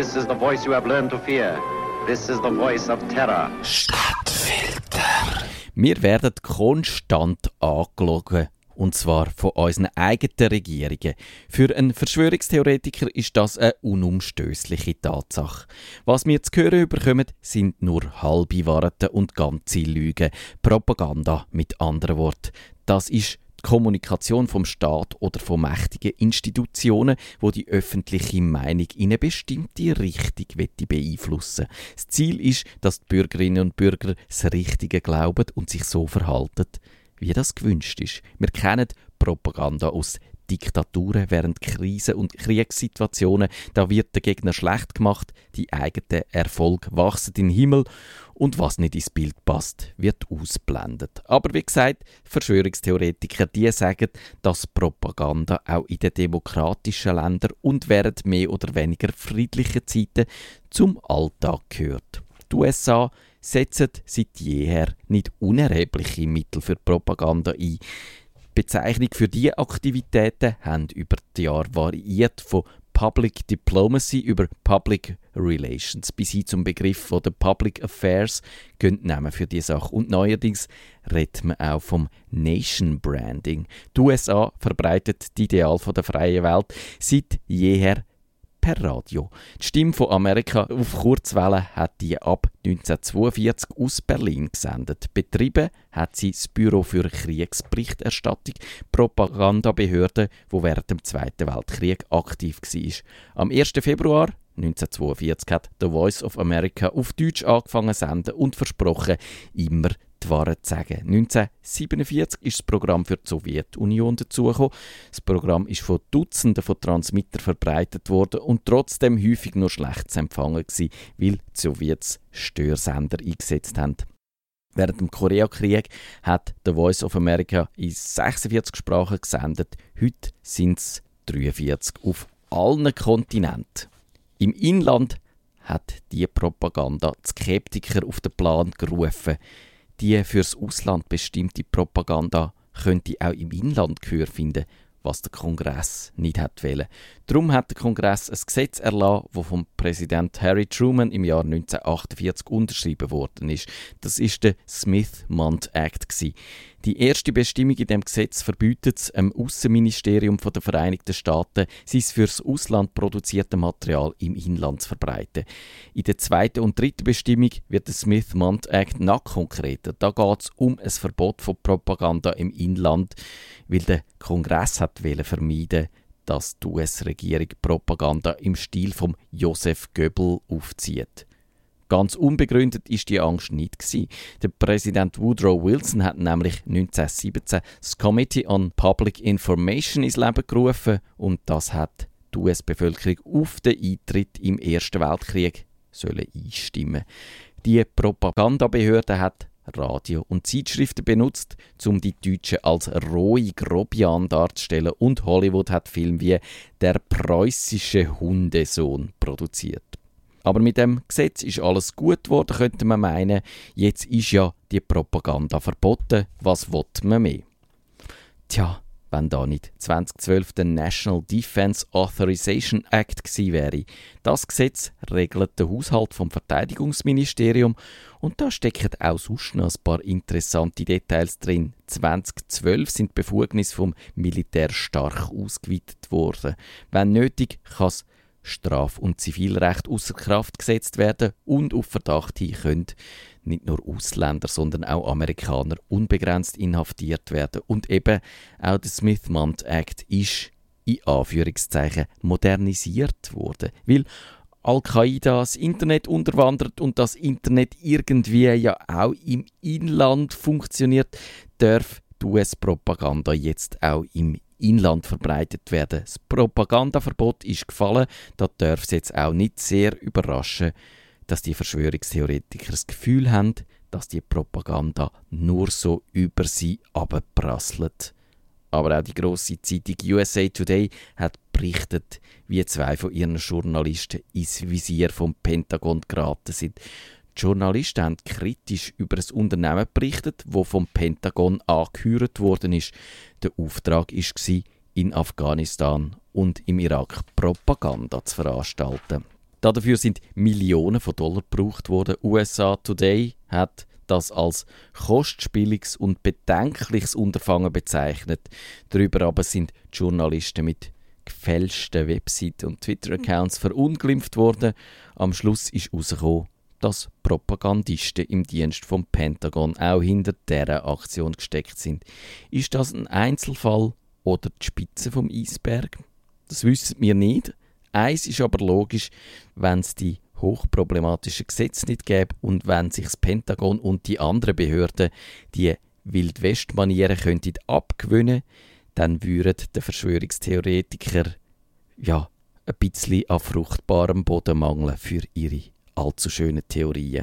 This is the voice you have learned to fear. This is the voice of terror. Stadtfilter. Wir werden konstant angelogen. Und zwar von unseren eigenen Regierungen. Für einen Verschwörungstheoretiker ist das eine unumstößliche Tatsache. Was wir zu hören bekommen, sind nur halbe Wahrheiten und ganze Lügen. Propaganda mit anderen Worten. Das ist Kommunikation vom Staat oder von mächtigen Institutionen, wo die öffentliche Meinung in eine bestimmte Richtung beeinflussen Das Ziel ist, dass die Bürgerinnen und Bürger das Richtige glauben und sich so verhalten, wie das gewünscht ist. Wir kennen Propaganda aus Diktaturen während Krisen- und Kriegssituationen. Da wird der Gegner schlecht gemacht, die eigenen Erfolg wachsen in den Himmel und was nicht ins Bild passt, wird ausblendet. Aber wie gesagt, Verschwörungstheoretiker, die sagen, dass Propaganda auch in den demokratischen Ländern und während mehr oder weniger friedlichen Zeiten zum Alltag gehört. Die USA setzen seit jeher nicht unerhebliche Mittel für Propaganda ein. Bezeichnung für diese Aktivitäten haben über die Jahre variiert von Public Diplomacy über Public Relations bis hin zum Begriff von der Public Affairs gehen Namen für die Sache. Und neuerdings redet man auch vom Nation Branding. Die USA verbreitet die Ideal von der freien Welt seit jeher per Radio. Die Stimme von Amerika auf Kurzwelle hat die ab 1942 aus Berlin gesendet. Betrieben hat sie das Büro für Kriegsberichterstattung, Propagandabehörde, wo während dem Zweiten Weltkrieg aktiv war. Am 1. Februar 1942 hat The Voice of America auf Deutsch angefangen zu senden und versprochen, immer die Wahrheit zu sagen. 1947 ist das Programm für die Sowjetunion dazugekommen. Das Programm ist von Dutzenden von Transmittern verbreitet worden und trotzdem häufig nur schlecht zu empfangen gewesen, weil die Sowjets Störsender eingesetzt haben. Während dem Koreakrieg hat The Voice of America in 46 Sprachen gesendet. Heute sind es 43 auf allen Kontinenten. Im Inland hat die Propaganda die Skeptiker auf den Plan gerufen die fürs Ausland bestimmte Propaganda könnte auch im Inland Gehör finden, was der Kongress nicht hat wollen. Darum hat der Kongress ein Gesetz erlassen, das vom Präsident Harry Truman im Jahr 1948 unterschrieben worden ist. Das ist der Smith-Mont Act. Die erste Bestimmung in dem Gesetz verbietet es dem Außenministerium der Vereinigten Staaten, sein fürs Ausland produzierte Material im Inland zu verbreiten. In der zweiten und dritten Bestimmung wird der Smith-Mont Act noch konkreter. Da geht es um ein Verbot von Propaganda im Inland, weil der Kongress hat vermeiden dass die US-Regierung Propaganda im Stil von Joseph Goebbels aufzieht. Ganz unbegründet ist die Angst nicht gewesen. Der Präsident Woodrow Wilson hat nämlich 1917 das Committee on Public Information ins Leben gerufen und das hat die US-Bevölkerung auf den Eintritt im Ersten Weltkrieg sollen einstimmen. Die Propagandabehörde hat Radio und Zeitschriften benutzt, um die Deutschen als rohe Grobian darzustellen und Hollywood hat Filme wie Der preußische Hundesohn produziert. Aber mit dem Gesetz ist alles gut geworden, könnte man meinen. Jetzt ist ja die Propaganda verboten. Was will man mehr? Tja, wenn da nicht 2012 der National Defense Authorization Act gewesen wäre. Das Gesetz regelt den Haushalt vom Verteidigungsministerium und da stecken auch sonst noch ein paar interessante Details drin. 2012 sind die Befugnisse vom Militär stark ausgeweitet worden. Wenn nötig, kann es Straf- und Zivilrecht außer Kraft gesetzt werden und auf Verdacht hin können nicht nur Ausländer, sondern auch Amerikaner unbegrenzt inhaftiert werden. Und eben auch der Smith-Mont Act ist in Anführungszeichen modernisiert worden, weil Al-Qaida das Internet unterwandert und das Internet irgendwie ja auch im Inland funktioniert, darf die US-Propaganda jetzt auch im Inland verbreitet werden. Das Propagandaverbot ist gefallen, da darf es jetzt auch nicht sehr überraschen, dass die Verschwörungstheoretiker das Gefühl haben, dass die Propaganda nur so über sie abprasselt. Aber auch die grosse Zeitung USA Today hat berichtet, wie zwei von ihren Journalisten ins Visier vom Pentagon geraten sind. Die Journalisten haben kritisch über ein Unternehmen berichtet, wo vom Pentagon angehört worden ist. Der Auftrag war, in Afghanistan und im Irak Propaganda zu veranstalten. Dafür sind Millionen von Dollar gebraucht worden. USA Today hat das als kostspieliges und bedenkliches Unterfangen bezeichnet. Darüber aber sind die Journalisten mit gefälschten Webseiten und Twitter-Accounts verunglimpft worden. Am Schluss ist herausgekommen, dass Propagandisten im Dienst vom Pentagon auch hinter dieser Aktion gesteckt sind. Ist das ein Einzelfall oder die Spitze vom Eisberg? Das wissen wir nicht. Eins ist aber logisch, wenn es die hochproblematischen Gesetze nicht gäbe und wenn sich das Pentagon und die anderen Behörden die Wildwest-Manieren könnten abgewöhnen, dann würden der Verschwörungstheoretiker ja ein bisschen an fruchtbarem Boden mangeln für ihre allzu schönen Theorien.